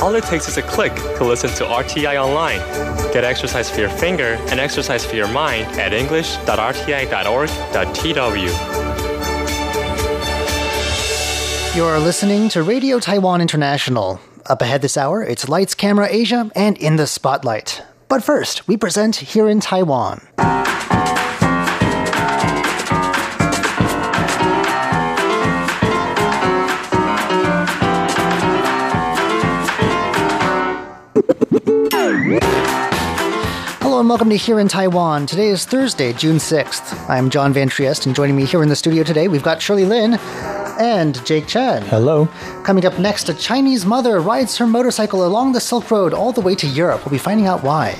All it takes is a click to listen to RTI online. Get exercise for your finger and exercise for your mind at english.rti.org.tw. You're listening to Radio Taiwan International. Up ahead this hour, it's Lights Camera Asia and In the Spotlight. But first, we present Here in Taiwan. And welcome to Here in Taiwan. Today is Thursday, June 6th. I'm John Van Trieste, and joining me here in the studio today, we've got Shirley Lin and Jake Chen. Hello. Coming up next, a Chinese mother rides her motorcycle along the Silk Road all the way to Europe. We'll be finding out why.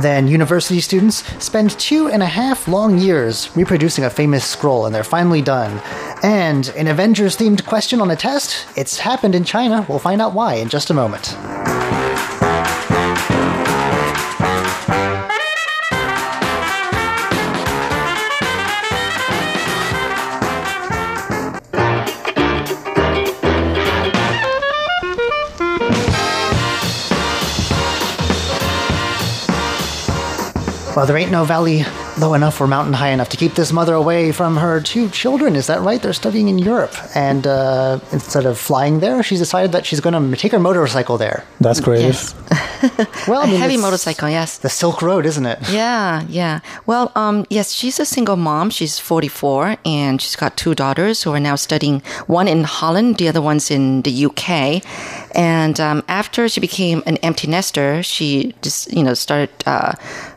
Then, university students spend two and a half long years reproducing a famous scroll, and they're finally done. And an Avengers themed question on a test. It's happened in China. We'll find out why in just a moment. Well, there ain't no valley low enough or mountain high enough to keep this mother away from her two children. Is that right? They're studying in Europe. And uh, instead of flying there, she's decided that she's going to take her motorcycle there. That's creative. Yes. Well, I a mean, heavy motorcycle, yes. The Silk Road, isn't it? Yeah, yeah. Well, um, yes, she's a single mom. She's 44 and she's got two daughters who are now studying, one in Holland, the other one's in the UK. And um, after she became an empty nester, she just, you know, started uh,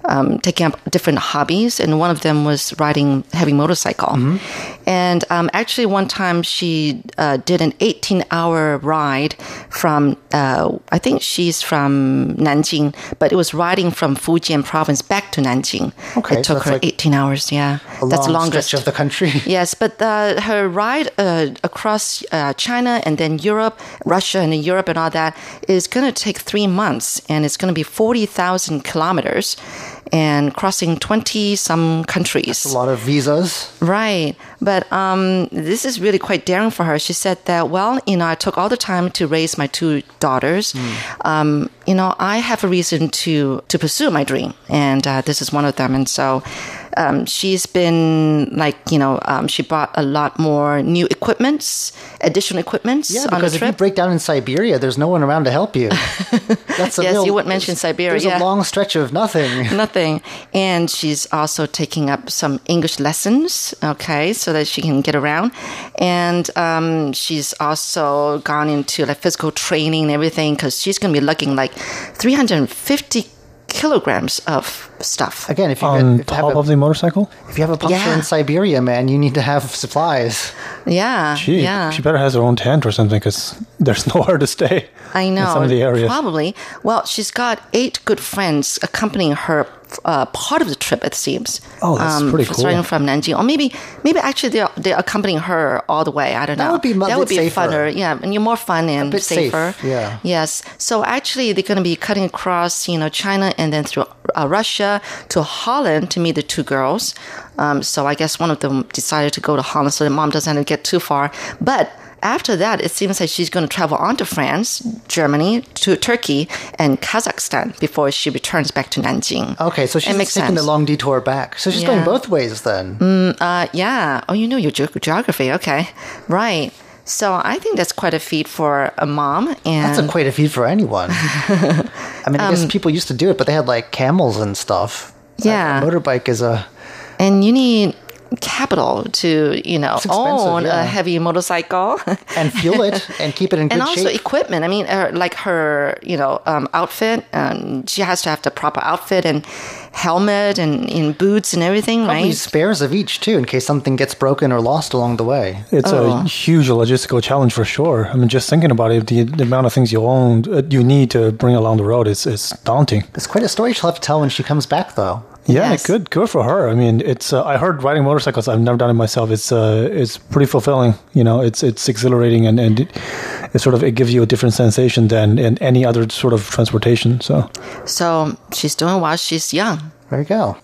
um, taking up different hobbies. And one of them was riding heavy motorcycle. And um, actually, one time she uh, did an 18 hour ride from, uh, I think she's from Nanjing, but it was riding from Fujian province back to Nanjing. Okay, It took that's her like 18 hours, yeah. A That's long longest. stretch of the country. Yes, but uh, her ride uh, across uh, China and then Europe, Russia and then Europe and all that is going to take three months and it's going to be 40,000 kilometers and crossing 20 some countries. A lot of visas. Right. But um, this is really quite daring for her. She said that, well, you know, I took all the time to raise my two daughters. Um, you know, I have a reason to, to pursue my dream. And uh, this is one of them. And so um, she's been like, you know, um, she bought a lot more new equipments, additional equipments Yeah, on the because if you break down in Siberia, there's no one around to help you. That's a Yes, real, you wouldn't mention Siberia, There's yeah. a long stretch of nothing. Nothing. And she's also taking up some English lessons, okay, so that she can get around. And um, she's also gone into like physical training and everything because she's going to be lugging like 350 kilograms of stuff. Again, if you, On get, if, you have top a, of the motorcycle? if you have a puncture Yeah. in Siberia, man, you need to have supplies. Yeah. Gee, yeah. she better has her own tent or something because there's nowhere to stay. I know. In some of the areas. Probably. Well, she's got eight good friends accompanying her uh, part of the trip, it seems. Oh, that's pretty cool. Starting from Nanjing. Or maybe maybe actually they're, they're accompanying her all the way. I don't That know. would be That would be safer. funner. Yeah, and you're more fun and bit safe, safer. yeah. Yes. So actually, they're going to be cutting across, you know, China and then through uh, Russia to Holland to meet the two girls. Um, so I guess one of them decided to go to Holland so the mom doesn't have to get too far. But after that, it seems like she's going to travel on to France, Germany, to Turkey, and Kazakhstan before she returns back to Nanjing. Okay, so she's makes taking the long detour back. So she's going both ways then. Uh, yeah. Oh, you know your ge- geography. Okay. Right. So I think that's quite a feat for a mom. And That's a quite a feat for anyone. I mean, I Um, guess people used to do it, but they had like camels and stuff. Yeah. A, motorbike is a. and you need capital to you know own yeah. a heavy motorcycle And fuel it and keep it in good and also shape. equipment i mean uh, like her you know um, outfit um, she has to have the proper outfit and helmet and in boots and everything Probably right spares of each too, in case something gets broken or lost along the way. It's Oh. a huge logistical challenge for sure. I mean, just thinking about it, the, the amount of things you own, uh, you need to bring along the road is, is daunting. It's quite a story she'll have to tell when she comes back, though. Yeah, Yes. good, good for her. I mean, it's. Uh, I heard riding motorcycles. I've never done it myself. It's. Uh, it's pretty fulfilling. You know, it's it's exhilarating and and it, it sort of it gives you a different sensation than in any other sort of transportation. So so she's doing while she's young There you go.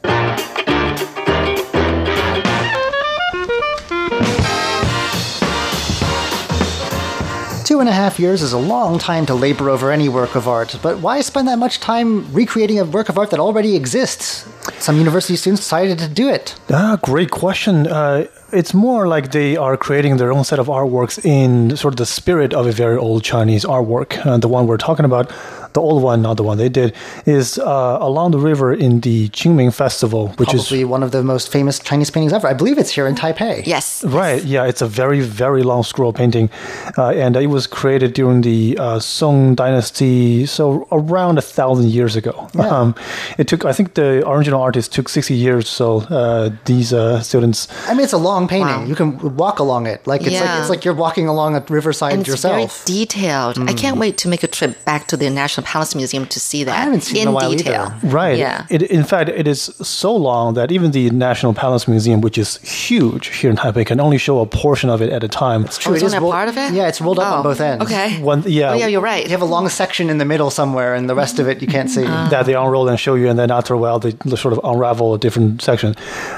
Two and a half years is a long time to labor over any work of art, but why spend that much time recreating a work of art that already exists? Some university students decided to do it. Ah, great question. Uh, it's more like they are creating their own set of artworks in sort of the spirit of a very old Chinese artwork. Uh, the one we're talking about, the old one, not the one they did, is uh, along the river in the Qingming Festival, which is Probably is one of the most famous Chinese paintings ever. I believe it's here in Taipei. Yes. Right, yeah, it's a very, very long scroll painting. Uh, and it was created during the uh, Song Dynasty, so around a thousand years ago. Um, it took, I think the original artist took 60 years, so uh, these uh, students. I mean, it's a long painting. Wow. You can walk along it. Like it's like it's like you're walking along a riverside And it's yourself. very detailed. I can't wait to make a trip back to the National Palace Museum to see that I haven't seen it in in a while detail. either. Right. Yeah. It, in fact, it is so long that even the National Palace Museum, which is huge here in Taipei, can only show a portion of it at a time. True, Oh, it's it only a part of it? Yeah, it's rolled up on Oh, both ends. Okay. One, yeah, Oh, yeah, you're right. You have a long section in the middle somewhere, and the rest of it you can't see. that they unroll and show you, and then after a while they sort of unravel a different section.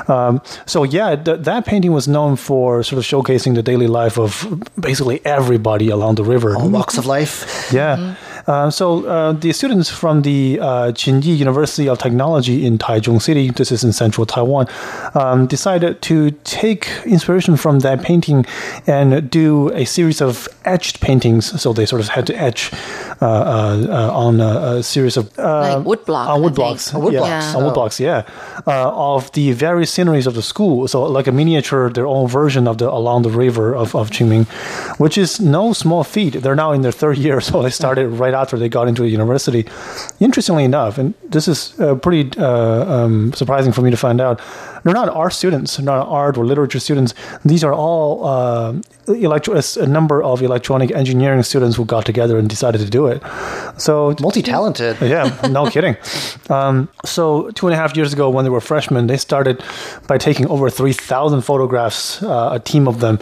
Um, so yeah, th- that painting was known for sort of showcasing the daily life of basically everybody along the river. All walks of life. Yeah. Uh, so uh, the students from the uh, Chin-Yi University of Technology in Taichung City, this is in central Taiwan, um, decided to take inspiration from that painting and do a series of etched paintings. So they sort of had to etch on a, a series of uh, Like wood block, on I wood think. blocks, wood yeah, blocks. on wood blocks, yeah, uh, of the various sceneries of the school. So like a miniature, their own version of the along the river of, of Qingming, which is no small feat. They're now in their third year, so they started right after they got into the university. Interestingly enough, and this is uh, pretty uh, um, surprising for me to find out, they're not art students, they're not art or literature students. These are all uh, electro- a number of electronic engineering students who got together and decided to do it. So Multi-talented. yeah, no kidding. Um, so two and a half years ago, when they were freshmen, they started by taking over three thousand photographs, uh, a team of them,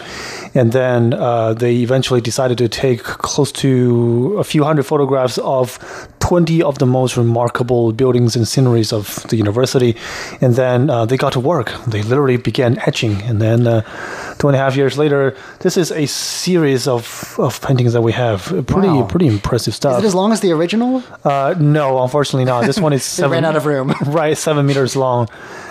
and then uh, they eventually decided to take close to a few hundred photographs of twenty of the most remarkable buildings and sceneries of the university, and then uh, they got to work. They literally began etching, and then uh, two and a half years later, this is a series of, of paintings that we have. Pretty Wow. pretty impressive stuff. Is it as long as the original? Uh, no, unfortunately not. This one is They seven. ran out of room. right, seven meters long,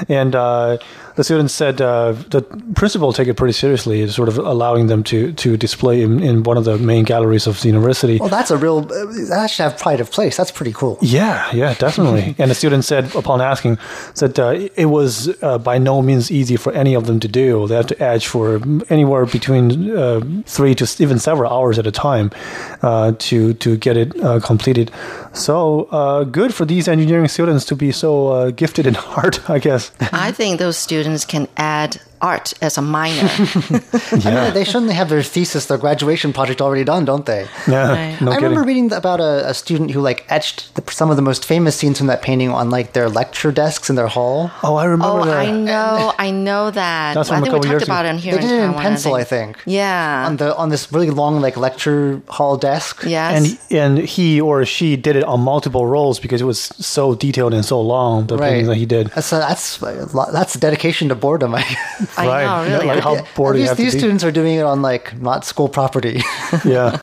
and uh, the students said uh, the principal take it pretty seriously, sort of allowing them to to display in, in one of the main galleries of the university. Well, that's a real. Uh, that should have pride of place. That's pretty cool. Yeah, yeah, definitely. and the student said, upon asking, that uh, it was uh, by no means easy for any of them to do. They had to etch for anywhere between uh, three to even several hours at a time uh, to to get it uh, completed. So uh, good for these engineering students to be so uh, gifted in art, I guess. I think those students can add art as a minor. I mean, they shouldn't have their thesis, their graduation project already done, don't they? Yeah, Right. no I kidding. remember reading about a, a student who like etched the, some of the most famous scenes from that painting on like their lecture desks in their hall. oh, I remember oh, that. I know, I know that. That's I think we talked years about ago. it on here. They did it in Taiwan, pencil, I think. Yeah. On the on this really long like lecture hall desk. yes. and and he or she did it on multiple rolls because it was so detailed and so long. The Right. paintings that he did. That's a, that's a lot- that's dedication to boredom. I I right. know, really. Like how bored At least these be. students are doing it on like not school property. Yeah.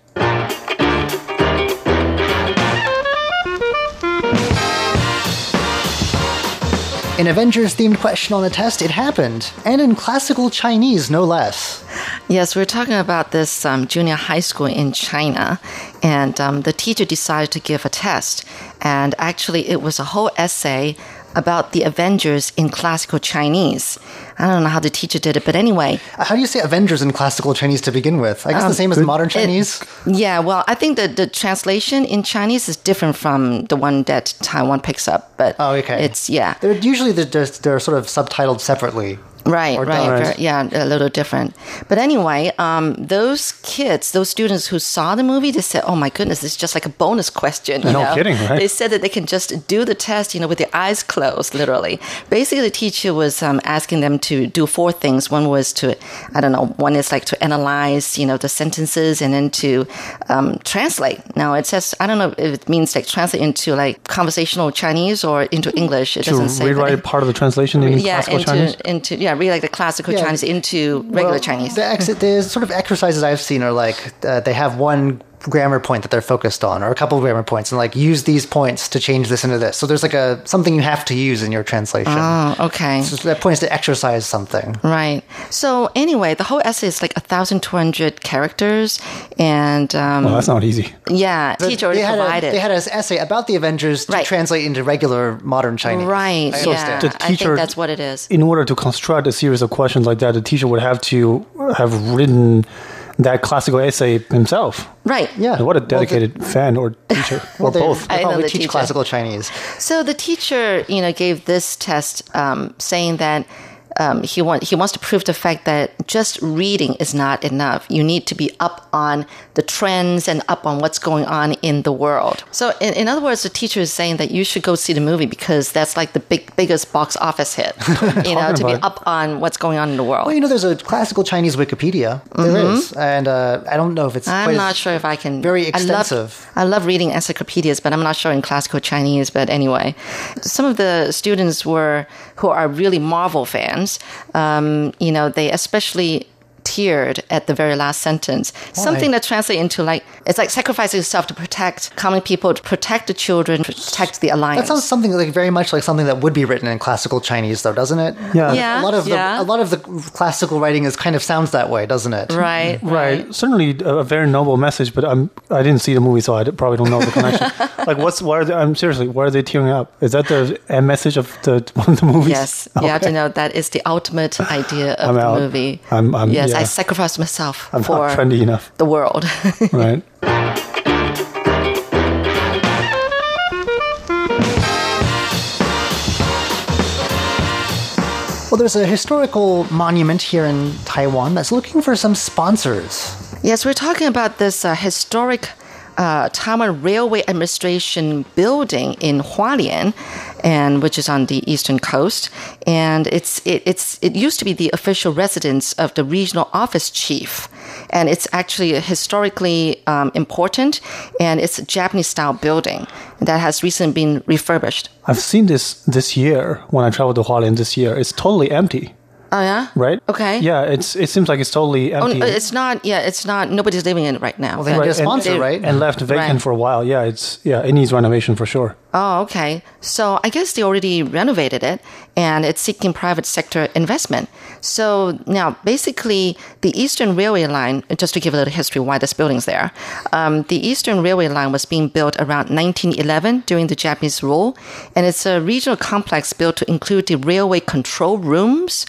An Avengers themed question on the test, it happened. And in classical Chinese, no less. Yes, we're talking about this um, junior high school in China, and um, the teacher decided to give a test. And actually, it was a whole essay about the Avengers in classical Chinese. I don't know how the teacher did it, but anyway, Uh, How do you say Avengers in classical Chinese to begin with? I guess the same as modern Chinese. yeah, well, I think that the translation in Chinese is different from the one that Taiwan picks up. But Oh, okay. it's yeah, They're usually they're, they're, they're sort of subtitled separately. Right, Or right, yeah, a little different. But anyway, um, those kids, those students who saw the movie, they said, "Oh my goodness, it's just like a bonus question." You No know? kidding, right? They said that they can just do the test, you know, with their eyes closed, literally. Basically, the teacher was um, asking them to do four things. One was to, I don't know, one is like to analyze, you know, the sentences, and then to um, translate. Now it says, I don't know if it means like translate into like conversational Chinese or into English. It To doesn't say. but- rewrite part of the translation in yeah, classical into Chinese. into yeah, yeah, read like the classical Yeah. Chinese into regular Well, Chinese. The, ex- the sort of exercises I've seen are like uh, they have one grammar point that they're focused on, or a couple of grammar points, and like use these points to change this into this. So there's like a something you have to use in your translation. oh, okay. So that point is to exercise something. Right. So anyway, the whole essay is like 1,200 characters. And um, Well, that's not easy. yeah, The- teacher already they had provided. A, they had an essay about the Avengers to Right. translate into regular modern Chinese. right. I yeah. understand. The I think teacher- that's what it is. In order to construct a series of questions like that, the teacher would have to have written that classical essay himself. Right. Yeah. What a Well, the- dedicated fan or teacher or well, both. They I know probably the teach teacher. classical Chinese. So the teacher, you know, gave this test um, saying that um, he want he wants to prove the fact that just reading is not enough. You need to be up on the trends and up on what's going on in the world. So, in, in other words, the teacher is saying that you should go see the movie because that's like the big biggest box office hit. you know, to be it. up on what's going on in the world. Well, you know, there's a classical Chinese Wikipedia. There is, and uh, I don't know if it's. Mm-hmm. I'm not sure if I can. very I love- extensive. I love, reading encyclopedias, but I'm not sure in classical Chinese. But anyway, some of the students were who are really Marvel fans. Um, you know, they especially teared at the very last sentence. Something that translates into like it's like sacrificing yourself to protect common people, to protect the children, to protect the alliance. That sounds something like very much like something that would be written in classical Chinese, though, doesn't it? Yeah. Yeah. A lot of the yeah. a lot of the classical writing is kind of sounds that way, doesn't it? right, mm. Right. Certainly a a very noble message, but I'm I didn't see the movie, so I probably don't know the connection. like, what's why are they? I'm seriously, why are they tearing up? Is that the end message of the one of the movies? Yes, you have to know that is the ultimate idea of I'm the out. movie. I'm- I'm- yes, I yeah. sacrificed myself I'm for not trendy enough, the world. right? Well, there's a historical monument here in Taiwan that's looking for some sponsors. yes, we're talking about this uh, historic uh, Taiwan Railway Administration building in Hualien, and which is on the eastern coast. And it's it, it's it used to be the official residence of the regional office chief, and it's actually historically um, important, and it's a Japanese style building that has recently been refurbished. I've seen this this year when I traveled to Hualien this year. It's totally empty, Oh yeah. right? Okay. Yeah, it's it seems like it's totally Oh, empty. no, it's not. Yeah, it's not. Nobody's living in it right now. Well, they need a sponsor, they- right? and left vacant Right. for a while. Yeah, it's yeah, it needs renovation for sure. Oh, okay. So I guess they already renovated it and it's seeking private sector investment. So now, basically, the Eastern Railway Line, just to give a little history why this building's there, um, the Eastern Railway Line was being built around 1911 during the Japanese rule. And it's a regional complex built to include the railway control rooms,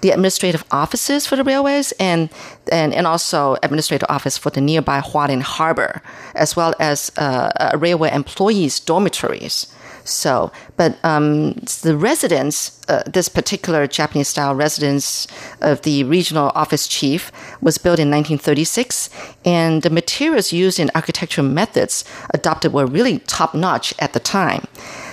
the administrative offices for the railways, and, and, and also administrative office for the nearby Hualien Harbor, as well as uh, railway employees' dormitories. So, but um, the residence, uh, this particular Japanese style residence of the regional office chief was built in 1936, and the materials used in architectural methods adopted were really top notch at the time.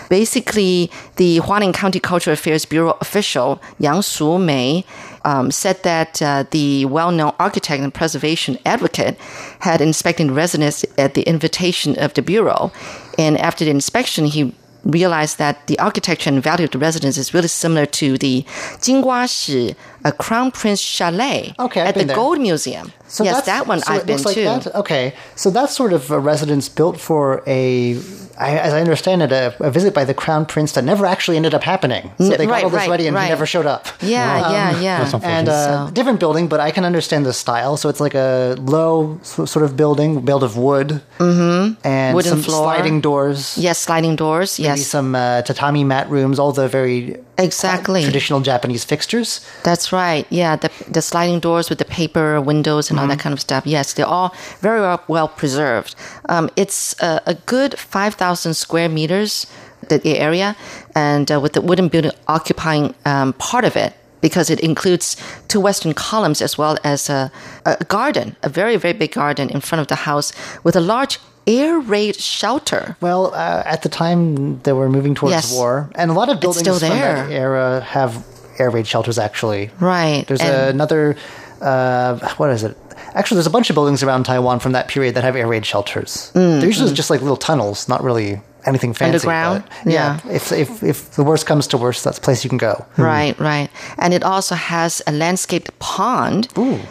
Basically, the Hualien County Cultural Affairs Bureau official Yang Su Mei um, said that uh, the well-known architect and preservation advocate had inspected the residence at the invitation of the bureau, and after the inspection, he realized that the architecture and value of the residence is really similar to the Jinguashi uh, Crown Prince Chalet Okay, I've at the there. Gold Museum. So yes, that one so I've it been looks like too. That? Okay, so that's sort of a residence built for a, I, as I understand it, a, a visit by the crown prince that never actually ended up happening. So they got right, all this right, ready and he never showed up. Yeah, yeah, yeah. That's. And uh, So- different building, but I can understand the style. So it's like a low sort of building, built of wood, mm-hmm. and Wooden some floor. sliding doors. Yes, sliding doors. Maybe Yes, some uh, tatami mat rooms, all the very exactly. traditional Japanese fixtures. That's right. Yeah, the the sliding doors with the paper windows and all that kind of stuff. Yes, they're all very well, well preserved. Um, it's a, a good five thousand square meters, the, the area, and uh, with the wooden building occupying um, part of it because it includes two western columns as well as a, a garden, a very very big garden in front of the house with a large air raid shelter. Well, uh, at the time they were moving towards Yes. war, and a lot of buildings still from that era have air raid shelters. Actually, Right. There's another. Uh, what is it? Actually, there's a bunch of buildings around Taiwan from that period that have air raid shelters. Mm, They're usually just like little tunnels, not really anything fancy. Underground? but Yeah. If, if if the worst comes to worst, that's a place you can go. Right, right. And it also has a landscaped pond,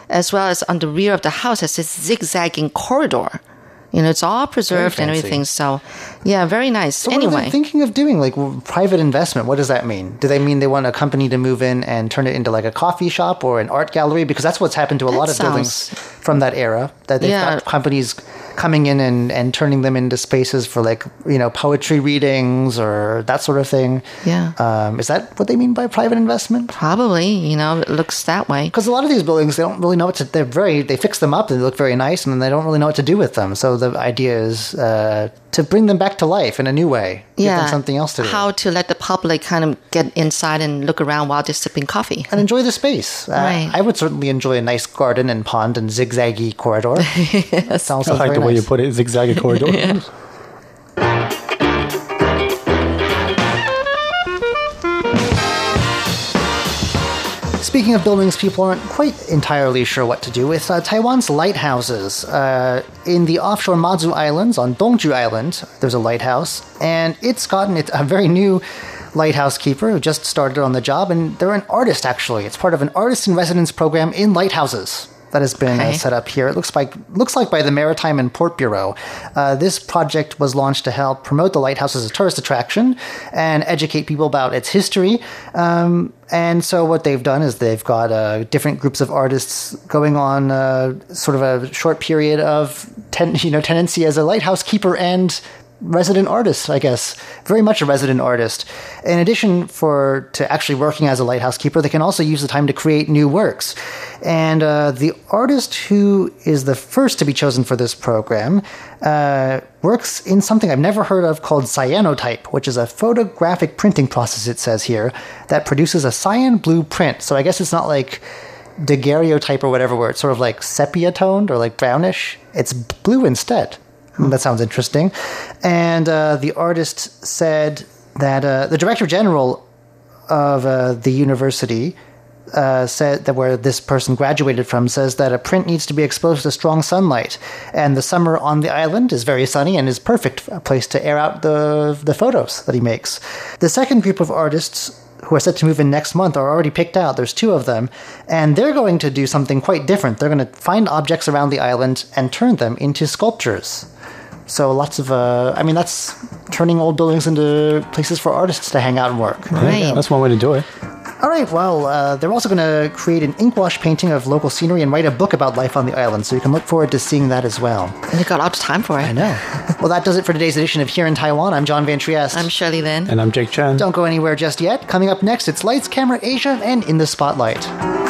as well as on the rear of the house has this zigzagging corridor. You know, it's all preserved and everything. So, yeah, very nice. So what are anyway, they thinking of doing? Like private investment? What does that mean? Do they mean they want a company to move in and turn it into like a coffee shop or an art gallery? Because that's what's happened to a That lot of buildings from that era. That they've Yeah. got companies coming in and, and turning them into spaces for like you know poetry readings or that sort of thing. Yeah. Um, is that what they mean by private investment? probably, you know, it looks that way. Because a lot of these buildings, they don't really know what to. They're very. They fix them up and they look very nice, and they don't really know what to do with them. So the idea is uh, to bring them back to life in a new way. Give Yeah. them something else to do. How to let the public kind of get inside and look around while they're sipping coffee. and enjoy the space. Uh, I would certainly enjoy a nice garden and pond and zigzaggy corridor. That sounds, I like very the way you put it, zigzaggy corridor. Speaking of buildings, people aren't quite entirely sure what to do with uh, Taiwan's lighthouses. Uh, in the offshore Matsu Islands on Dongju Island, there's a lighthouse, and it's gotten it, a very new lighthouse keeper who just started on the job, and they're an artist actually. It's part of an artist in residence program in lighthouses that has been uh, set up here. It looks like looks like by the Maritime and Port Bureau. Uh, this project was launched to help promote the lighthouse as a tourist attraction and educate people about its history. Um, and so what they've done is they've got uh, different groups of artists going on uh, sort of a short period of ten, you know tenancy as a lighthouse keeper and resident artist, I guess, very much a resident artist. In addition, for to actually working as a lighthouse keeper, they can also use the time to create new works. And uh, the artist who is the first to be chosen for this program uh, works in something I've never heard of called cyanotype, which is a photographic printing process. It says here that produces a cyan blue print. So I guess it's not like daguerreotype or whatever, where it's sort of like sepia toned or like brownish. It's blue instead. Hmm, That sounds interesting. And uh, the artist said that uh, the director general of uh, the university uh, said that where this person graduated from says that a print needs to be exposed to strong sunlight, and the summer on the island is very sunny and is perfect a place to air out the the photos that he makes. The second group of artists who are set to move in next month are already picked out. There's two of them, and they're going to do something quite different. They're going to find objects around the island and turn them into sculptures. So lots of, uh, I mean, that's turning old buildings into places for artists to hang out and work. Right. That's one way to do it. All right, well, uh, they're also going to create an ink wash painting of local scenery and write a book about life on the island, so you can look forward to seeing that as well. And they got lots of time for it. I know. well, that does it for today's edition of Here in Taiwan. I'm John Van Trieste. I'm Shirley Lin. And I'm Jake Chen. Don't go anywhere just yet. Coming up next, it's Lights, Camera, Asia, and In the Spotlight.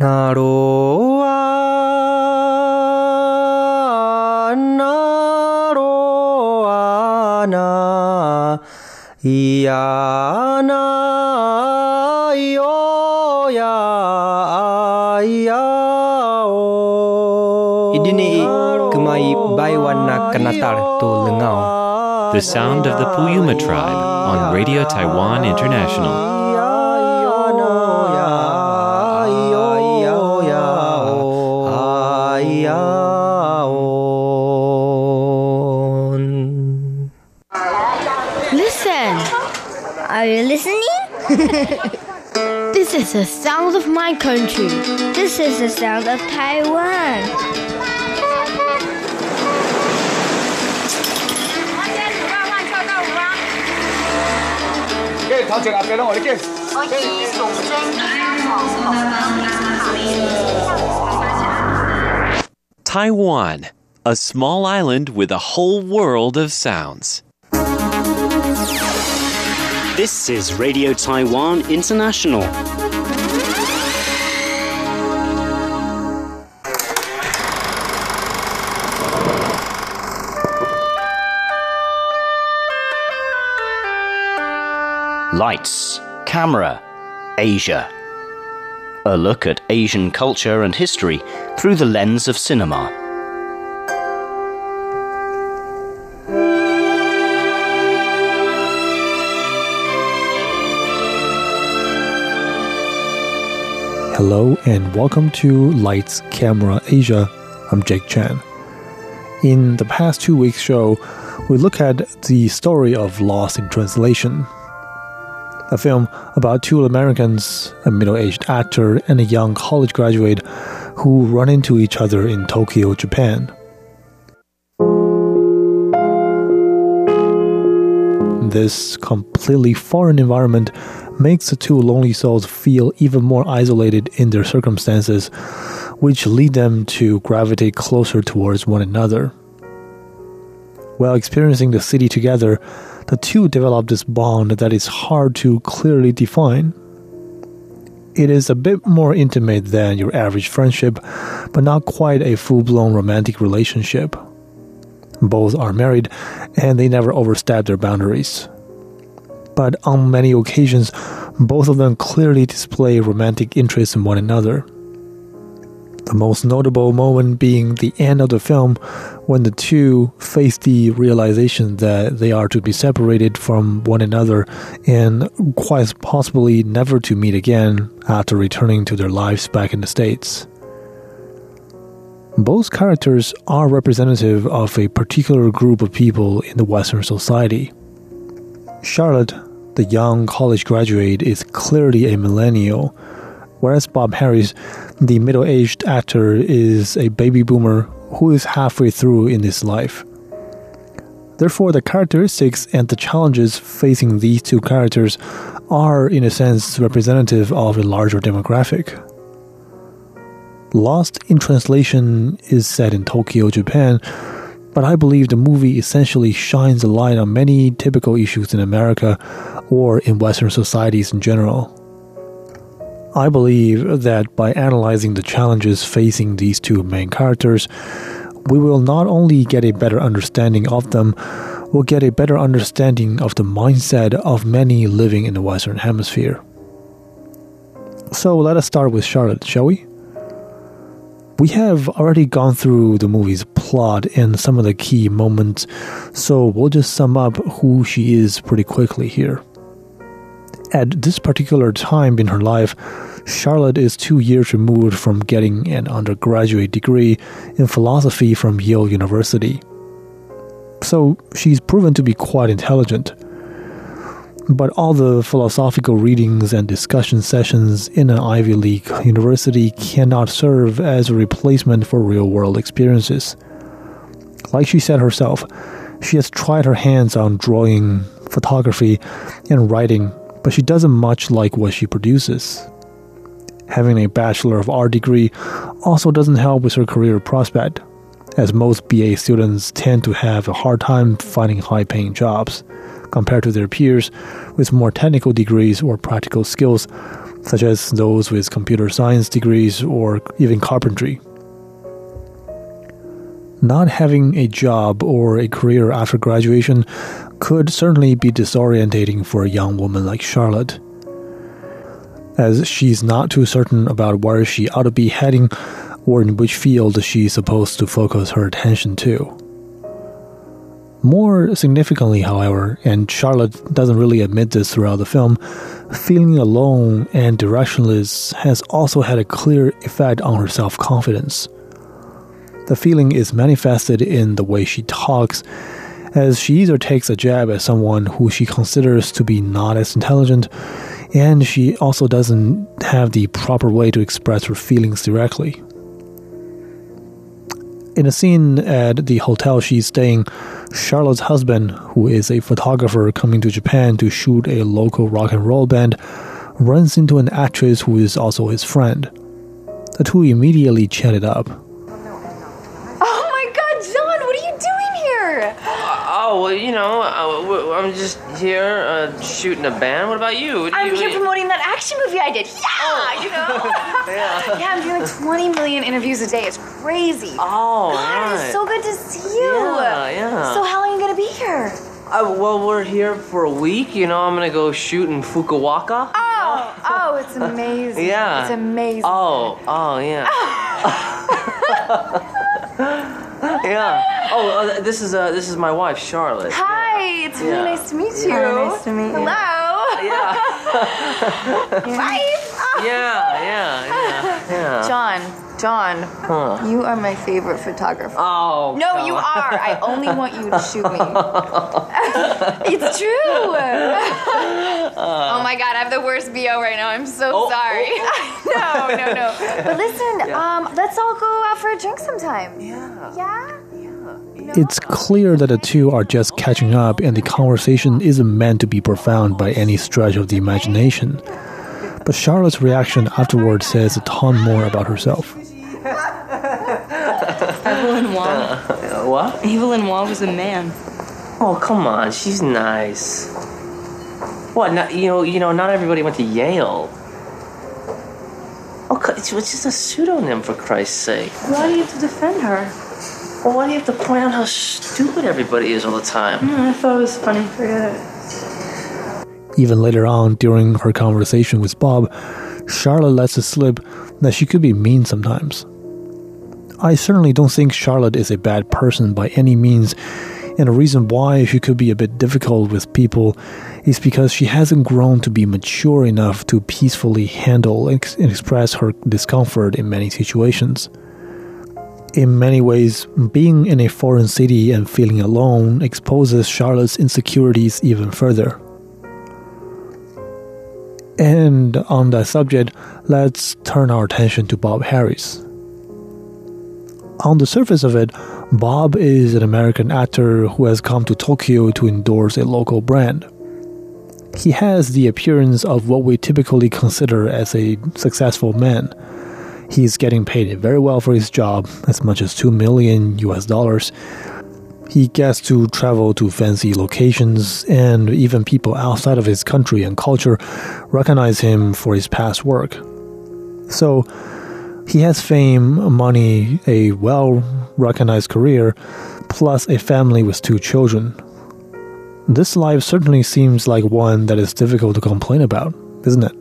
Naroa, naroa, na, ia, na, io, ya, ia, o. Idini kumai baiwan na kanatar tu lengau. The sound of the Puyuma tribe on Radio Taiwan International. This is the sound of my country. This is the sound of Taiwan. Taiwan, a small island with a whole world of sounds. This is Radio Taiwan International. Lights, camera, Asia. A look at Asian culture and history through the lens of cinema. Hello and welcome to Lights Camera Asia. I'm Jake Chan. In the past two weeks' show, we look at the story of Lost in Translation, a film about two Americans, a middle aged actor and a young college graduate, who run into each other in Tokyo, Japan. This completely foreign environment makes the two lonely souls feel even more isolated in their circumstances, which lead them to gravitate closer towards one another. While experiencing the city together, the two develop this bond that is hard to clearly define. It is a bit more intimate than your average friendship, but not quite a full blown romantic relationship. Both are married, and they never overstep their boundaries but on many occasions, both of them clearly display romantic interest in one another. The most notable moment being the end of the film when the two face the realization that they are to be separated from one another and quite possibly never to meet again after returning to their lives back in the States. Both characters are representative of a particular group of people in the Western society. Charlotte the young college graduate is clearly a millennial, whereas Bob Harris, the middle aged actor, is a baby boomer who is halfway through in his life. Therefore, the characteristics and the challenges facing these two characters are, in a sense, representative of a larger demographic. Lost in Translation is set in Tokyo, Japan, but I believe the movie essentially shines a light on many typical issues in America or in Western societies in general. I believe that by analyzing the challenges facing these two main characters, we will not only get a better understanding of them, we'll get a better understanding of the mindset of many living in the Western Hemisphere. So let us start with Charlotte, shall we? We have already gone through the movie's plot and some of the key moments, so we'll just sum up who she is pretty quickly here. At this particular time in her life, Charlotte is two years removed from getting an undergraduate degree in philosophy from Yale University. So she's proven to be quite intelligent but all the philosophical readings and discussion sessions in an Ivy League university cannot serve as a replacement for real world experiences. Like she said herself, she has tried her hands on drawing, photography, and writing, but she doesn't much like what she produces. Having a Bachelor of Art degree also doesn't help with her career prospect, as most BA students tend to have a hard time finding high paying jobs compared to their peers with more technical degrees or practical skills, such as those with computer science degrees or even carpentry. Not having a job or a career after graduation could certainly be disorientating for a young woman like Charlotte, as she's not too certain about where she ought to be heading or in which field she's supposed to focus her attention to. More significantly, however, and Charlotte doesn't really admit this throughout the film, feeling alone and directionless has also had a clear effect on her self confidence. The feeling is manifested in the way she talks, as she either takes a jab at someone who she considers to be not as intelligent, and she also doesn't have the proper way to express her feelings directly. In a scene at the hotel she's staying, Charlotte's husband, who is a photographer coming to Japan to shoot a local rock and roll band, runs into an actress who is also his friend. The two immediately chat it up. Oh, well, you know, uh, I'm just here uh, shooting a band. What about you? What I'm you- here promoting that action movie I did. Yeah, you know. Yeah. yeah, I'm doing 20 million interviews a day. It's crazy. Oh, God, right. it's so good to see you. Yeah, yeah. So how long are you gonna be here? Uh, well, we're here for a week. You know, I'm gonna go shoot in Fukuoka. Oh, oh, it's amazing. Yeah. It's amazing. Oh, oh, yeah. yeah. Oh, uh, this is uh, this is my wife, Charlotte. Hi, it's really Yeah. nice to meet you. Hi, nice to meet you. Hello. Yeah. Wife. Yeah, yeah, yeah, yeah. John, John, Huh. you are my favorite photographer. Oh. No, come you are. I only want you to shoot me. it's true. oh my god, I have the worst BO right now. I'm so Oh, sorry. no, no, no. But listen, Yeah. um, let's all go out for a drink sometime. Yeah. Yeah? It's clear that the two are just catching up, and the conversation isn't meant to be profound by any stretch of the imagination. But Charlotte's reaction afterward says a ton more about herself. Evelyn Waugh. Uh, what? Evelyn Waugh was a man. Oh, come on. She's nice. What? Not, you know, you know, not everybody went to Yale. Oh, co- it's it's just a pseudonym for Christ's sake. Why do you have to defend her? Well, why do you have to point out how stupid everybody is all the time? Hmm, I thought it was funny. Forget it. Even later on, during her conversation with Bob, Charlotte lets it slip that she could be mean sometimes. I certainly don't think Charlotte is a bad person by any means, and the reason why she could be a bit difficult with people is because she hasn't grown to be mature enough to peacefully handle and ex- and express her discomfort in many situations. In many ways, being in a foreign city and feeling alone exposes Charlotte's insecurities even further. And on that subject, let's turn our attention to Bob Harris. On the surface of it, Bob is an American actor who has come to Tokyo to endorse a local brand. He has the appearance of what we typically consider as a successful man. He's getting paid very well for his job, as much as 2 million US dollars. He gets to travel to fancy locations, and even people outside of his country and culture recognize him for his past work. So, he has fame, money, a well recognized career, plus a family with two children. This life certainly seems like one that is difficult to complain about, isn't it?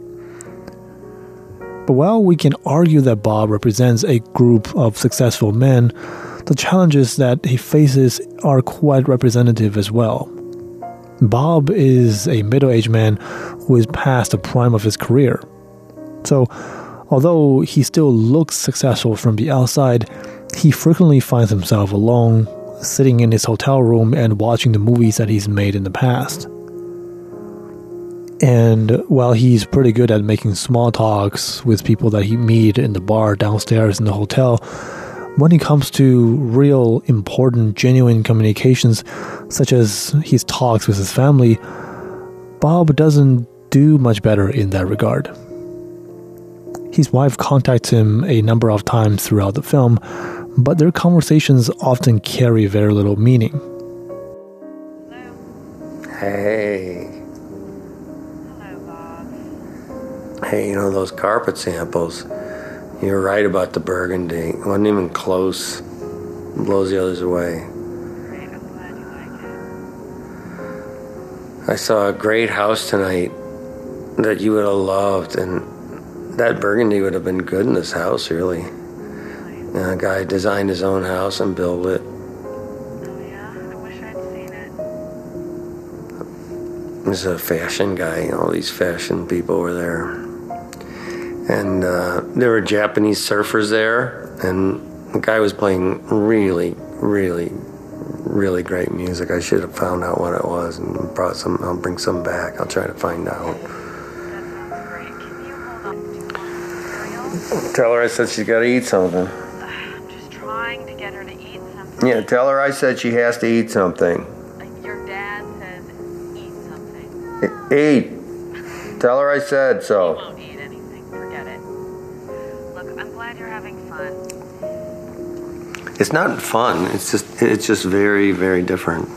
While we can argue that Bob represents a group of successful men, the challenges that he faces are quite representative as well. Bob is a middle aged man who is past the prime of his career. So, although he still looks successful from the outside, he frequently finds himself alone, sitting in his hotel room and watching the movies that he's made in the past. And while he's pretty good at making small talks with people that he meet in the bar downstairs in the hotel, when it comes to real important genuine communications such as his talks with his family, Bob doesn't do much better in that regard. His wife contacts him a number of times throughout the film, but their conversations often carry very little meaning. Hey. Hey, you know those carpet samples? You're right about the burgundy. It wasn't even close. Blows the others away. I saw a great house tonight that you would have loved, and that burgundy would have been good in this house, really. And a guy designed his own house and built it. Oh, yeah? I wish I'd seen it. He's a fashion guy, all these fashion people were there. And uh, there were Japanese surfers there, and the guy was playing really, really, really great music. I should have found out what it was and brought some. I'll bring some back. I'll try to find out. Tell her I said she's got to eat something. Just trying to get her to eat something. Yeah, tell her I said she has to eat something. Your dad says eat something. Eat. Tell her I said so glad you're having fun. It's not fun. It's just it's just very very different.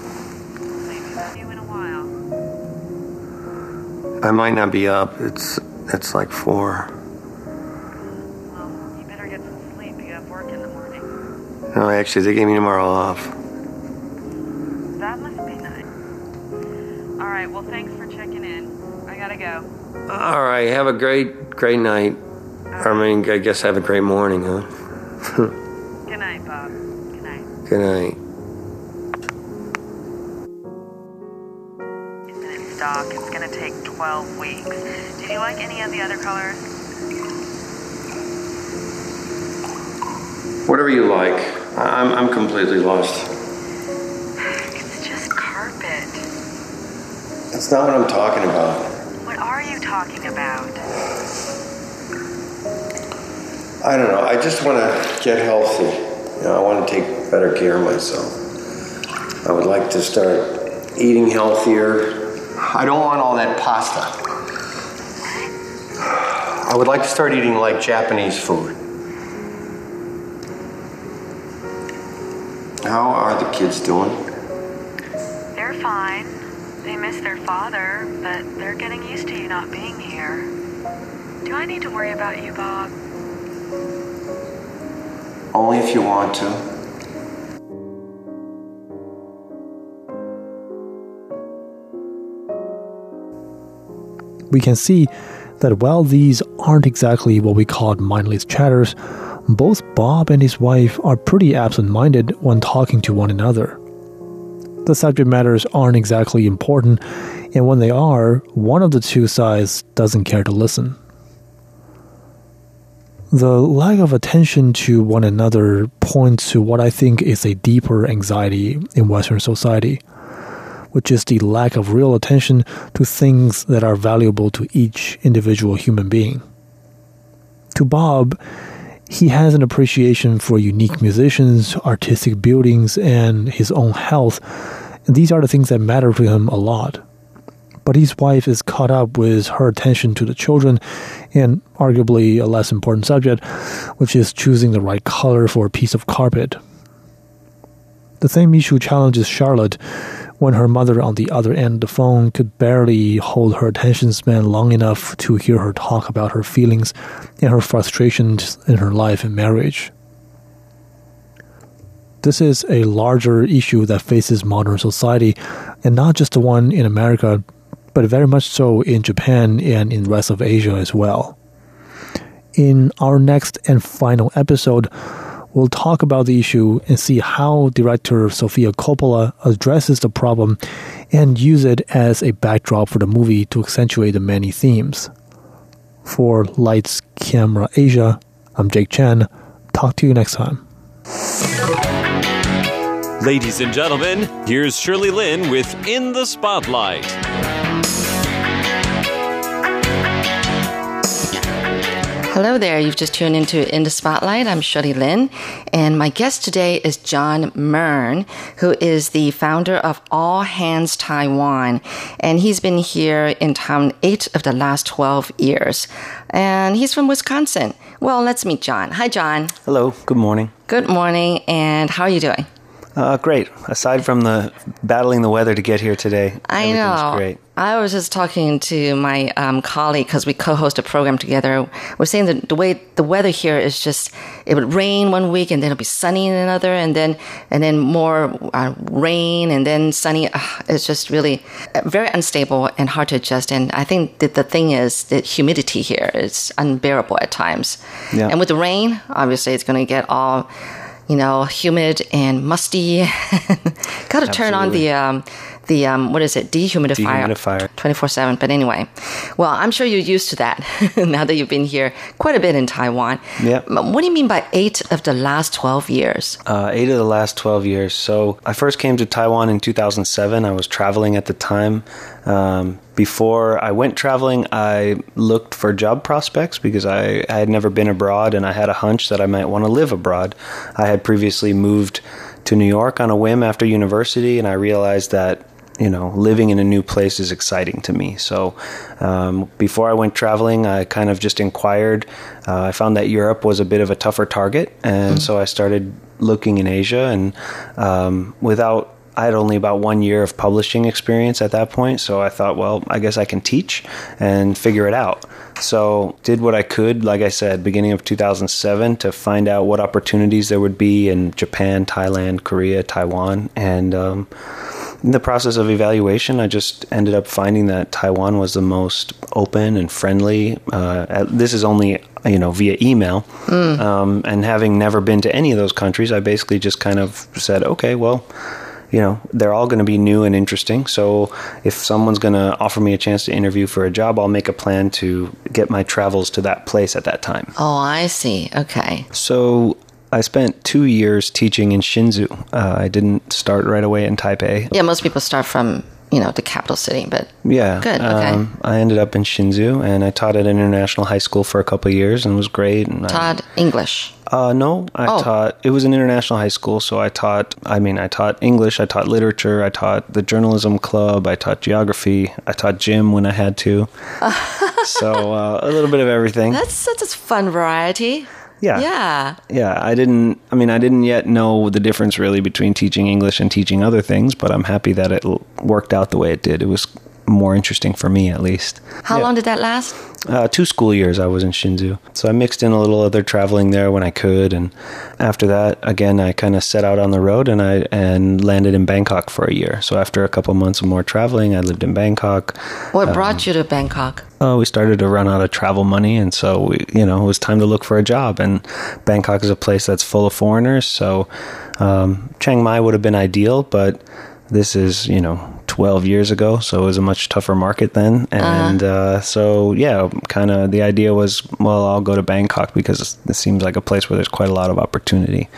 I might not be up. It's it's like four. Well, you better get some sleep. You have work in the morning. No, actually, they gave me tomorrow off. That must be nice. All right. Well, thanks for checking in. I gotta go. All right. Have a great great night. I mean, I guess have a great morning, huh? Good night, Bob. Good night. Good night. It's stock. It's gonna take 12 weeks. Did you like any of the other colors? Whatever you like. I- I'm I'm completely lost. It's just carpet. That's not what I'm talking about. What are you talking about? I don't know. I just want to get healthy. You know, I want to take better care of myself. I would like to start eating healthier. I don't want all that pasta. I would like to start eating like Japanese food. How are the kids doing? They're fine. They miss their father, but they're getting used to you not being here. Do I need to worry about you, Bob? Only if you want to. we can see that while these aren't exactly what we call mindless chatters, both Bob and his wife are pretty absent minded when talking to one another. The subject matters aren't exactly important, and when they are, one of the two sides doesn't care to listen. The lack of attention to one another points to what I think is a deeper anxiety in Western society which is the lack of real attention to things that are valuable to each individual human being. To Bob, he has an appreciation for unique musicians, artistic buildings, and his own health. And these are the things that matter to him a lot. But his wife is caught up with her attention to the children and arguably a less important subject, which is choosing the right color for a piece of carpet. The same issue challenges Charlotte when her mother on the other end of the phone could barely hold her attention span long enough to hear her talk about her feelings and her frustrations in her life and marriage. This is a larger issue that faces modern society, and not just the one in America, but very much so in Japan and in the rest of Asia as well. In our next and final episode, we'll talk about the issue and see how director Sofia Coppola addresses the problem and use it as a backdrop for the movie to accentuate the many themes. For Lights Camera Asia, I'm Jake Chen. Talk to you next time. Ladies and gentlemen, here's Shirley Lin with In the Spotlight. Hello there. You've just tuned into In the Spotlight. I'm Shirley Lin, and my guest today is John Mern, who is the founder of All Hands Taiwan, and he's been here in town eight of the last 12 years. And he's from Wisconsin. Well, let's meet John. Hi, John. Hello, good morning. Good morning, and how are you doing? Uh, great. Aside from the battling the weather to get here today, I know. great. I was just talking to my um, colleague because we co-host a program together. We're saying that the way the weather here is just it would rain one week and then it'll be sunny in another, and then and then more uh, rain and then sunny. Uh, it's just really uh, very unstable and hard to adjust. And I think that the thing is the humidity here is unbearable at times. Yeah. And with the rain, obviously, it's going to get all you know, humid and musty. Got to turn on the um, the um, what is it, dehumidifier, Dehumidifier. twenty four seven. But anyway, well, I'm sure you're used to that now that you've been here quite a bit in Taiwan. yeah What do you mean by eight of the last twelve years? Uh, eight of the last 12 years. So I first came to Taiwan in 2007. I was traveling at the time. Um, before I went traveling, I looked for job prospects because I, I had never been abroad and I had a hunch that I might want to live abroad. I had previously moved to New York on a whim after university, and I realized that you know, living in a new place is exciting to me. So, um, before I went traveling, I kind of just inquired. Uh, I found that Europe was a bit of a tougher target, and so I started looking in Asia. And um, without I had only about one year of publishing experience at that point, so I thought, well, I guess I can teach and figure it out. So did what I could, like I said, beginning of 2007, to find out what opportunities there would be in Japan, Thailand, Korea, Taiwan, and um, in the process of evaluation, I just ended up finding that Taiwan was the most open and friendly. Uh, this is only you know via email, um, and having never been to any of those countries, I basically just kind of said, okay, well you know, they're all going to be new and interesting. So if someone's going to offer me a chance to interview for a job, I'll make a plan to get my travels to that place at that time. Oh, I see. Okay. So I spent two years teaching in Hsinchu. Uh, I didn't start right away in Taipei. Yeah, most people start from you know the capital city, but Yeah. Good, okay. Um, I ended up in Hsinchu and I taught at an international high school for a couple of years and it was great. And I- taught English. uh, no, I Oh. taught. It was an international high school, so I taught. I mean, I taught English, I taught literature, I taught the journalism club, I taught geography, I taught gym when I had to. so uh, a little bit of everything. That's such a fun variety. Yeah. Yeah. Yeah, I didn't. I mean, I didn't yet know the difference really between teaching English and teaching other things, but I'm happy that it worked out the way it did. It was more interesting for me, at least. How long did that last? Uh, two school years I was in Hsinchu. So I mixed in a little other traveling there when I could, and after that, again, I kind of set out on the road and I and landed in Bangkok for a year. So after a couple months of more traveling, I lived in Bangkok. What Um, brought you to Bangkok? Oh, we started to run out of travel money, and so we, you know, it was time to look for a job. And Bangkok is a place that's full of foreigners, so um, Chiang Mai would have been ideal, but this is, you know, 12 years ago, so it was a much tougher market then. And uh so, yeah, kind of the idea was, well, I'll go to Bangkok because it seems like a place where there's quite a lot of opportunity.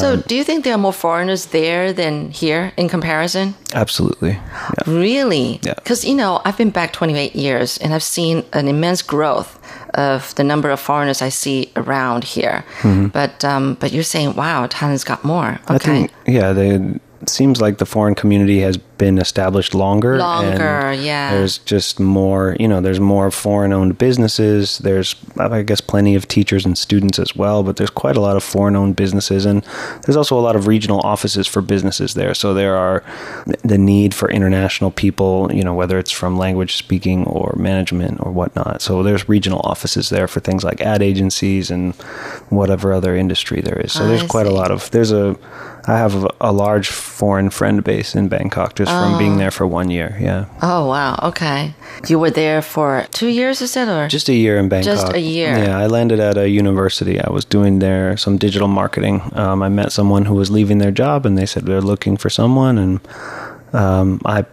so, Um, do you think there are more foreigners there than here in comparison? absolutely. Really? Yeah. Because, you know, I've been back 28 years and I've seen an immense growth of the number of foreigners I see around here. Mhm. But um, but you're saying, wow, Thailand's got more. I Okay. think, yeah, they, it seems like the foreign community has been established longer. Longer, and yeah. There's just more, you know, there's more foreign owned businesses. There's, I guess, plenty of teachers and students as well, but there's quite a lot of foreign owned businesses. And there's also a lot of regional offices for businesses there. So there are the need for international people, you know, whether it's from language speaking or management or whatnot. So there's regional offices there for things like ad agencies and whatever other industry there is. So there's I quite a lot of, there's a, I have a, large foreign friend base in Bangkok just from Oh. being there for one year. Yeah. Oh, wow. Okay. You were there for two years, is that? Or? Just a year in Bangkok. Just a year. Yeah, I landed at a university. I was doing there some digital marketing. Um, I met someone who was leaving their job, and they said they're looking for someone, and um, I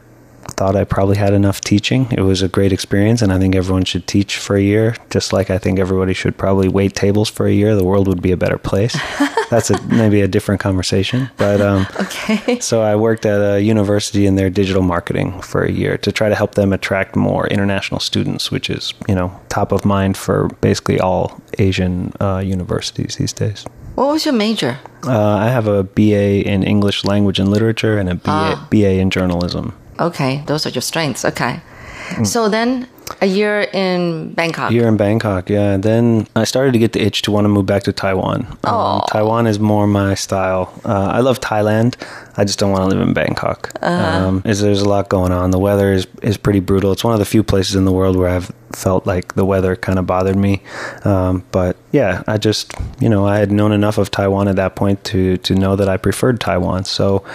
thought I probably had enough teaching. It was a great experience, and I think everyone should teach for a year, just like I think everybody should probably wait tables for a year. The world would be a better place. That's a, maybe a different conversation, but um, okay. so I worked at a university in their digital marketing for a year to try to help them attract more international students, which is you know top of mind for basically all Asian uh, universities these days. What was your major? Uh, I have a BA in English Language and Literature and a BA, Ah. BA in Journalism. Okay, those are your strengths. Okay. Mm. So then a year in Bangkok. Here in Bangkok, yeah. Then I started to get the itch to want to move back to Taiwan. Um, Taiwan is more my style. Uh, I love Thailand. I just don't want to live in Bangkok. Uh-huh. Um, is there's a lot going on. The weather is is pretty brutal. It's one of the few places in the world where I've felt like the weather kind of bothered me. Um, but yeah, I just you know I had known enough of Taiwan at that point to to know that I preferred Taiwan. So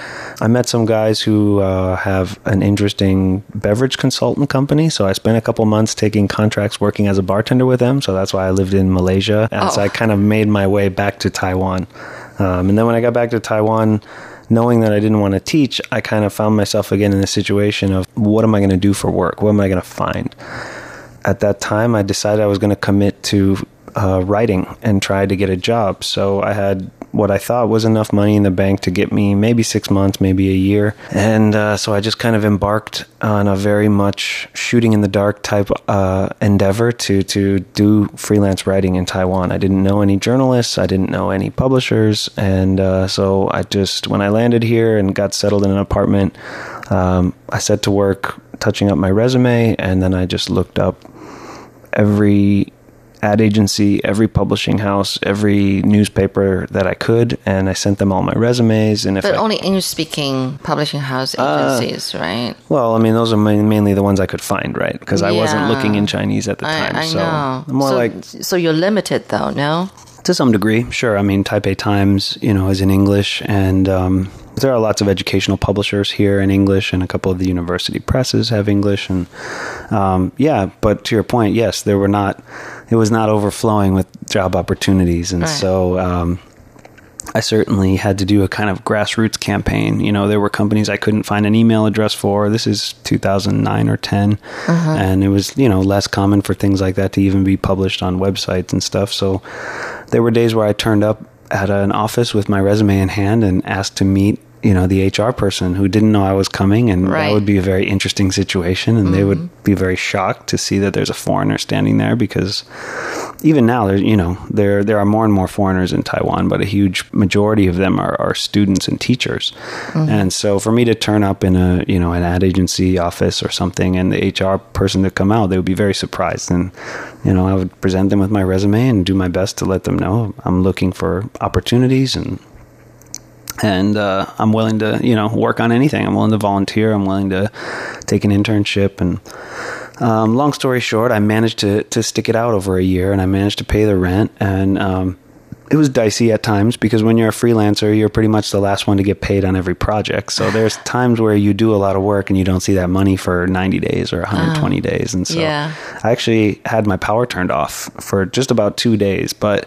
I met some guys who uh, have an interesting beverage consultant company. So I spent a couple months taking contracts working as a bartender with them. So that's why I lived in Malaysia and Oh. I kind of made my way back to Taiwan. Um, and then when I got back to Taiwan, knowing that I didn't want to teach, I kind of found myself again in the situation of what am I going to do for work? What am I going to find? At that time, I decided I was going to commit to uh, writing and try to get a job. So I had what I thought was enough money in the bank to get me maybe six months, maybe a year. And uh, so I just kind of embarked on a very much shooting in the dark type uh, endeavor to, to do freelance writing in Taiwan. I didn't know any journalists, I didn't know any publishers. And uh, so I just, when I landed here and got settled in an apartment, um, I set to work touching up my resume and then I just looked up every ad agency, every publishing house, every newspaper that I could, and I sent them all my resumes. And if But I, only English speaking publishing house Uh, agencies, right? well, I mean, those are main, mainly the ones I could find, right? Because I wasn't looking in Chinese at the I, time. I so know. more so, like so you're limited though, no? to some degree, sure. I mean, Taipei Times, you know, is in English, and um, there are lots of educational publishers here in English, and a couple of the university presses have English, and um, yeah. But to your point, yes, there were not. It was not overflowing with job opportunities, and Right. so. Um, I certainly had to do a kind of grassroots campaign. You know, there were companies I couldn't find an email address for. This is 2009 or 10. Uh-huh. And it was, you know, less common for things like that to even be published on websites and stuff. So there were days where I turned up at an office with my resume in hand and asked to meet, you know, the HR person who didn't know I was coming. And Right. that would be a very interesting situation. And they would be very shocked to see that there's a foreigner standing there because even now there you know there there are more and more foreigners in Taiwan but a huge majority of them are, are students and teachers Mhm. and so for me to turn up in a you know an ad agency office or something and the HR person to come out they would be very surprised and you know I would present them with my resume and do my best to let them know I'm looking for opportunities and and uh, I'm willing to, you know, work on anything. I'm willing to volunteer. I'm willing to take an internship. And um, long story short, I managed to to stick it out over a year, and I managed to pay the rent. And um, it was dicey at times because when you're a freelancer, you're pretty much the last one to get paid on every project. So there's times where you do a lot of work and you don't see that money for 90 days or 120 days. And so yeah. I actually had my power turned off for just about two days, but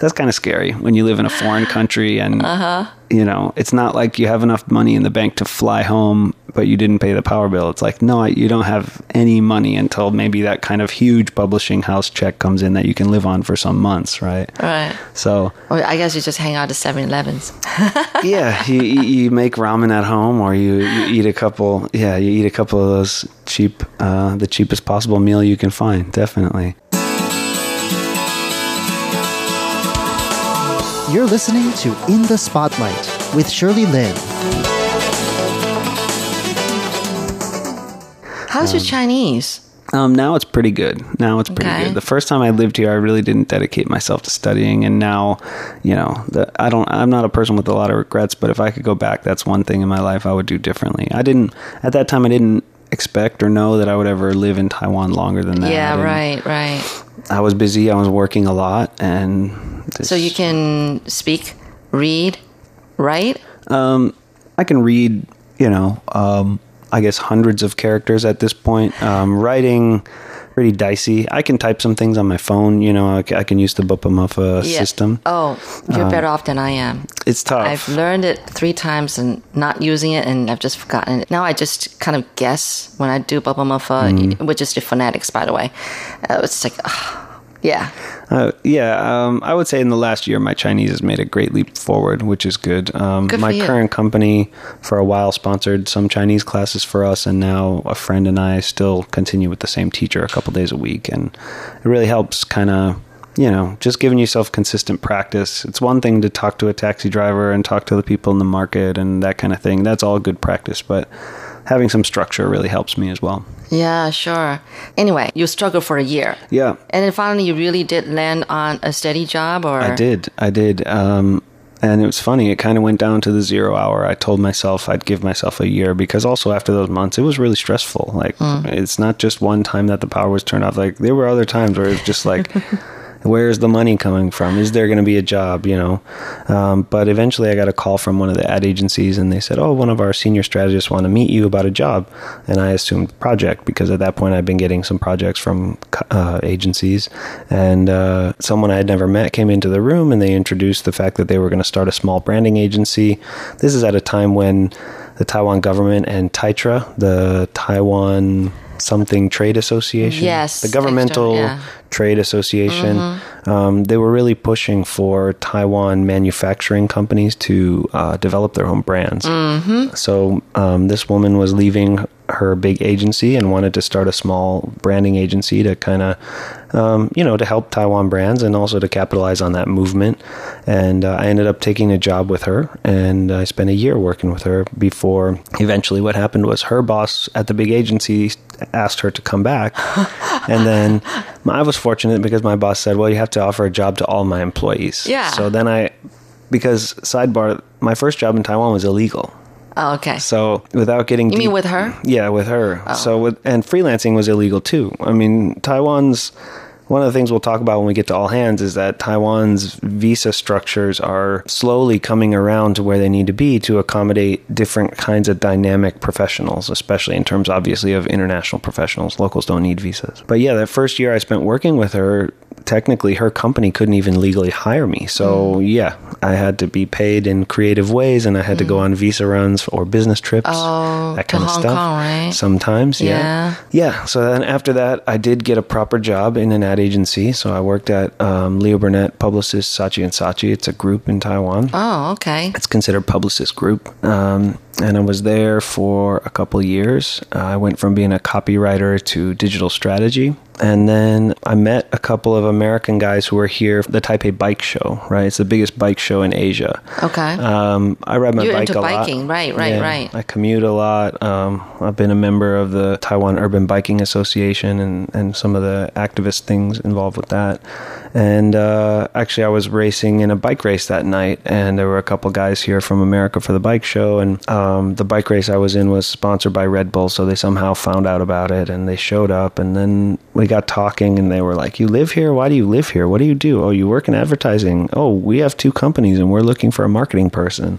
that's kind of scary when you live in a foreign country and Uh huh. You know, it's not like you have enough money in the bank to fly home, but you didn't pay the power bill. It's like, no, you don't have any money until maybe that kind of huge publishing house check comes in that you can live on for some months, right? Right. So, Or I guess you just hang out at 7-Elevens. yeah, you, you you make ramen at home or you, you eat a couple, yeah, you eat a couple of those cheap, uh, the cheapest possible meal you can find, definitely. You're listening to In the Spotlight with Shirley Lin. How's your Um, Chinese? Um, now it's pretty good. Now it's pretty Okay. good. The first time I lived here, I really didn't dedicate myself to studying, and now, you know, the, I don't. I'm not a person with a lot of regrets, but if I could go back, that's one thing in my life I would do differently. I didn't at that time. I didn't expect or know that I would ever live in Taiwan longer than that. yeah, right, right. I was busy. I was working a lot, and So you can speak, read, write? Um, I can read, you know, um, I guess hundreds of characters at this point. Um, writing, pretty dicey. I can type some things on my phone. You know, I, I can use the Bopomofo Yeah. system. Oh, you're Um, better off than I am. It's tough. I've learned it three times and not using it, and I've just forgotten it. Now I just kind of guess when I do Bopomofo, Mm. which is the phonetics, by the way. Uh, it's like, yeah. Uh, yeah, um, I would say in the last year, my Chinese has made a great leap forward, which is good. Um, Good for my current company, for a while, sponsored some Chinese classes for us, and now a friend and I still continue with the same teacher a couple days a week, and it really helps. Kind of, you know, just giving yourself consistent practice. It's one thing to talk to a taxi driver and talk to the people in the market and that kind of thing. That's all good practice, but having some structure really helps me as well. Yeah, sure. Anyway, you struggled for a year. Yeah, And then finally, you really did land on a steady job, or I did. I did. Um, and it was funny. It kind of went down to the zero hour. I told myself I'd give myself a year because also after those months, it was really stressful. Like, Mm. it's not just one time that the power was turned off. Like, there were other times where it's just like, where's the money coming from? Is there going to be a job? You know. Um, but eventually, I got a call from one of the ad agencies, and they said, "Oh, one of our senior strategists want to meet you about a job." And I assumed project because at that point I'd been getting some projects from uh, agencies, and uh, someone I had never met came into the room, and they introduced the fact that they were going to start a small branding agency. This is at a time when the Taiwan government and TAITRA, the Taiwan something trade association, Yes, the governmental yeah. trade association. Um, they were really pushing for Taiwan manufacturing companies to uh, develop their own brands. Mm-hmm. So um, this woman was leaving her big agency and wanted to start a small branding agency to kind of, um, you know, to help Taiwan brands and also to capitalize on that movement. And uh, I ended up taking a job with her, and I spent a year working with her before eventually what happened was her boss at the big agency asked her to come back. and then I was fortunate because my boss said, well, you have to offer a job to all my employees. Yeah. So then I, because sidebar, my first job in Taiwan was illegal. Oh, okay. So without getting You mean with her? yeah, with her. Oh. So with and freelancing was illegal too. I mean, Taiwan's one of the things we'll talk about when we get to all hands is that Taiwan's visa structures are slowly coming around to where they need to be to accommodate different kinds of dynamic professionals, especially in terms obviously of international professionals. Locals don't need visas. But yeah, that first year I spent working with her, technically her company couldn't even legally hire me. So mm. yeah, I had to be paid in creative ways and I had to go mm. on visa runs or business trips. Oh, that kind of Hong stuff. Kong, right? Sometimes, yeah. Yeah. Yeah. So then after that, I did get a proper job in an ad agency. So I worked at um, Leo Burnett Publicis Saatchi and Saatchi. It's a group in Taiwan. Oh, okay. It's considered Publicis group. Um, and I was there for a couple years. Uh, I went from being a copywriter to digital strategy. And then I met a couple of American guys who were here for the Taipei Bike Show, right? It's the biggest bike show in Asia. Okay. Um, I ride my You're bike into a lot. biking, right, right, Yeah, right. I commute a lot. Um, I've been a member of the Taiwan Urban Biking Association and, and some of the activist things involved with that. And uh, actually, I was racing in a bike race that night, and there were a couple guys here from America for the bike show. And um, the bike race I was in was sponsored by Red Bull, so they somehow found out about it and they showed up. And then we got talking, and they were like, "You live here? Why do you live here? What do you do? Oh, you work in advertising. Oh, we have two companies, and we're looking for a marketing person."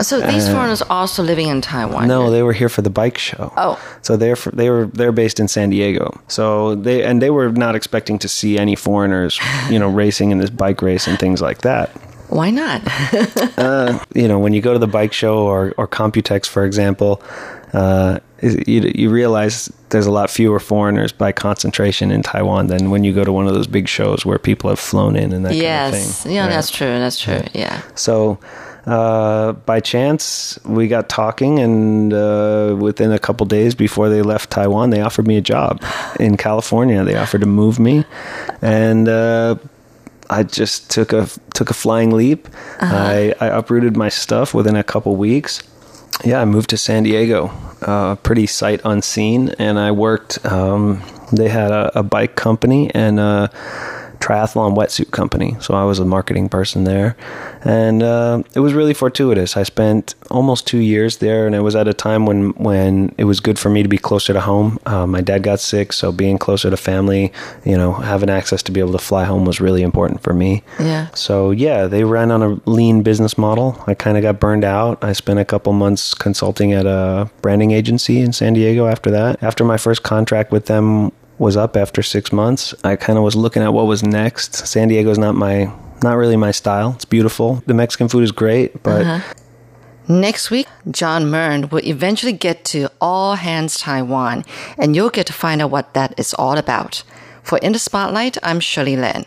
So these Uh, foreigners also living in Taiwan. No, they were here for the bike show. Oh. So they're fr- they were they're based in San Diego. So they and they were not expecting to see any foreigners, you know, racing in this bike race and things like that. Why not? Uh, you know, when you go to the bike show or or Computex, for example, uh, you, you realize there's a lot fewer foreigners by concentration in Taiwan than when you go to one of those big shows where people have flown in and that kind of yes. thing. Yeah, right? that's true. That's true. Yeah. So, uh, by chance, we got talking, and uh, within a couple days before they left Taiwan, they offered me a job in California. They offered to move me, and uh, I just took a took a flying leap. I, I uprooted my stuff within a couple weeks. Yeah, I moved to San Diego, uh, pretty sight unseen, and I worked. Um, they had a, a bike company and a triathlon wetsuit company, so I was a marketing person there, and uh, it was really fortuitous. I spent almost two years there, and it was at a time when when it was good for me to be closer to home. Uh, my dad got sick, so being closer to family, you know, having access to be able to fly home was really important for me. Yeah. So yeah, they ran on a lean business model. I kind of got burned out. I spent a couple months consulting at a branding agency in San Diego after that. After my first contract with them was up after 6 months, I kind of was looking at what was next. San Diego's not my not really my style. It's beautiful. The Mexican food is great, but Uh-huh. Next week, John Mern will eventually get to All Hands Taiwan, and you'll get to find out what that is all about. For In the Spotlight, I'm Shirley Lin.